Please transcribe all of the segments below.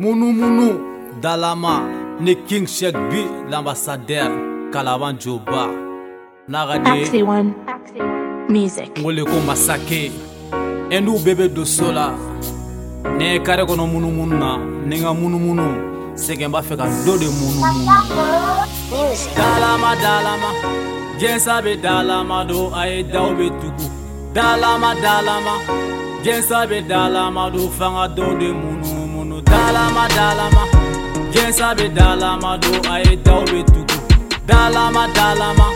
Mounou Mounou Dalama Ne King Sheikh B L'ambassadeur Kalawan Joba Narade One Music Ngoleko Masake Endu Bebe sola Ne Kare Kono Mounou Mounou Na Nenga Mounou Mounou Segen Ba Feka Dode Mounou Mounou Dalama Dalama Jensa Be Dalama Do Aye Dao Be Tuku Dalama Dalama Jensa Be Dalama Do Fanga do Dode Mounou dalama dalama jensa be dalama do a ye daw be tugu dalama dalama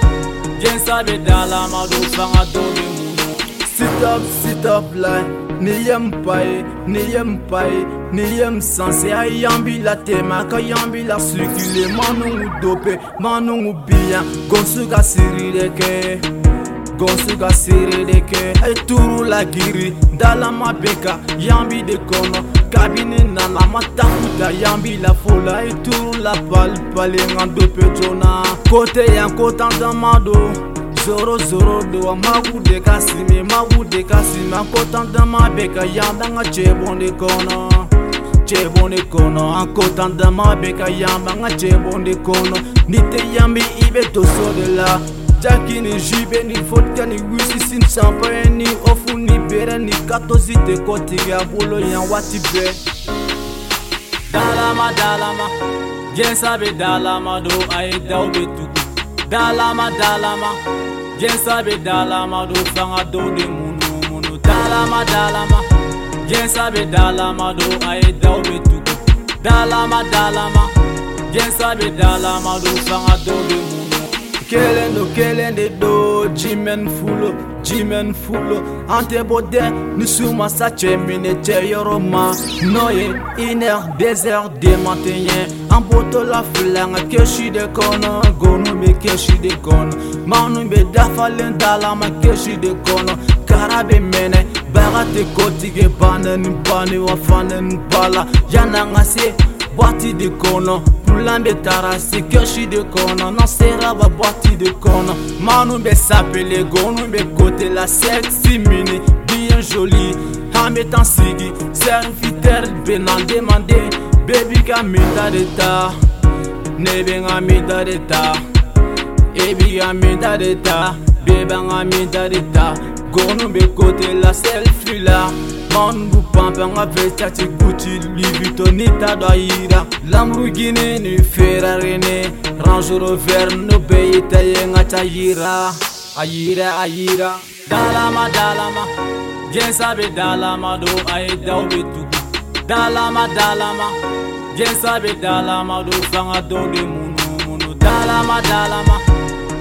jensa be dalama do fanga dɔ be munu sitɔp sitɔp lai ni ye n ba ye eh. ni ye eh. n ba ye ni ye n sanse a y'an b'i la tɛmɛ a ka y'an b'i la cirikile manungu dope manungu biyan gonsu ka siri de kɛ gonsu ka seere de kɛ a ye turu lagiri dalama bɛ ka yanbi de kɔnɔ kabini nana ma takuta yanbi la fola a ye turu la palipalenga do pe joona kote yan ko tandama don zoro zoro do a magu de ka simi magu de ka simi an kotandama bɛ ka yan danga cɛbɔn de kɔnɔ cɛbɔn de kɔnɔ an kotandama bɛ ka yan banga cɛbɔn de kɔnɔ ni tɛ yan bi i bɛ to so de la sitaki nijibe nivodka niwisisi nsampaye ni ofu ni bere nikatozi dekotiga bolo yan waati bɛɛ dalama dalama jɛnsa be dalama do a ye daw be tugu dalama dalama jɛnsa be dalama do fanga dɔw de munu munu dalama dalama jɛnsa be dalama do a ye daw be tugu dalama dalama jɛnsa be dalama do fanga dɔw de munu Okelen, okelen de do Jimen fulo, jimen fulo Ante bode, nisuma sa che mine che yoroma Noye, iner, dezer, demantenyen Amboto la filanga keshi de kono Gono me keshi de kono Manu be dafalen talama keshi de kono Karabe mene, baga te kotige Banen, bani, wafanen, bala Yana nga se, bati de kono tulambe tara sikeshi de kɔnɔ nɔsera ba bɔti de kɔnɔ manu bɛ sapele gonu bɛ kote la sɛksi mini bien joli an bɛ tan sigi serviteur bɛ na demande bebi ka mita de ta ne bɛ ka mita de ta e bi ka mita de ta beba ka mita de ta gonu bɛ kote la selfi la mangu pampanga pesati gucci livitoni tadayira lamburgini ni ferarini range rover no beyitayenga tayira ayira ayira dalama dalama jensa be dalama do aye daw be tugu dalama dalama jensa be dalama do fanga dɔw de munumunu dalama dalama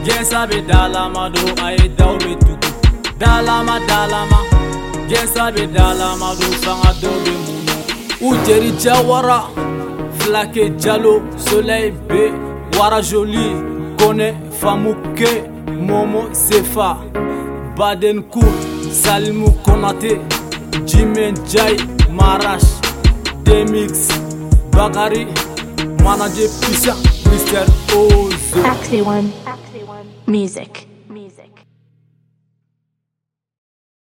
jensa be dalama do aye daw be tugu dalama dalama jɛnsa bɛ da la amadu fanga dɔ bɛ mun na u jeli jawara filakɛ jalo soleil be joli kone famuke momo sefa badencourt salimu konate jimen jai marash demix bakari manaje pisa mr ozo Acte one. Acte one. music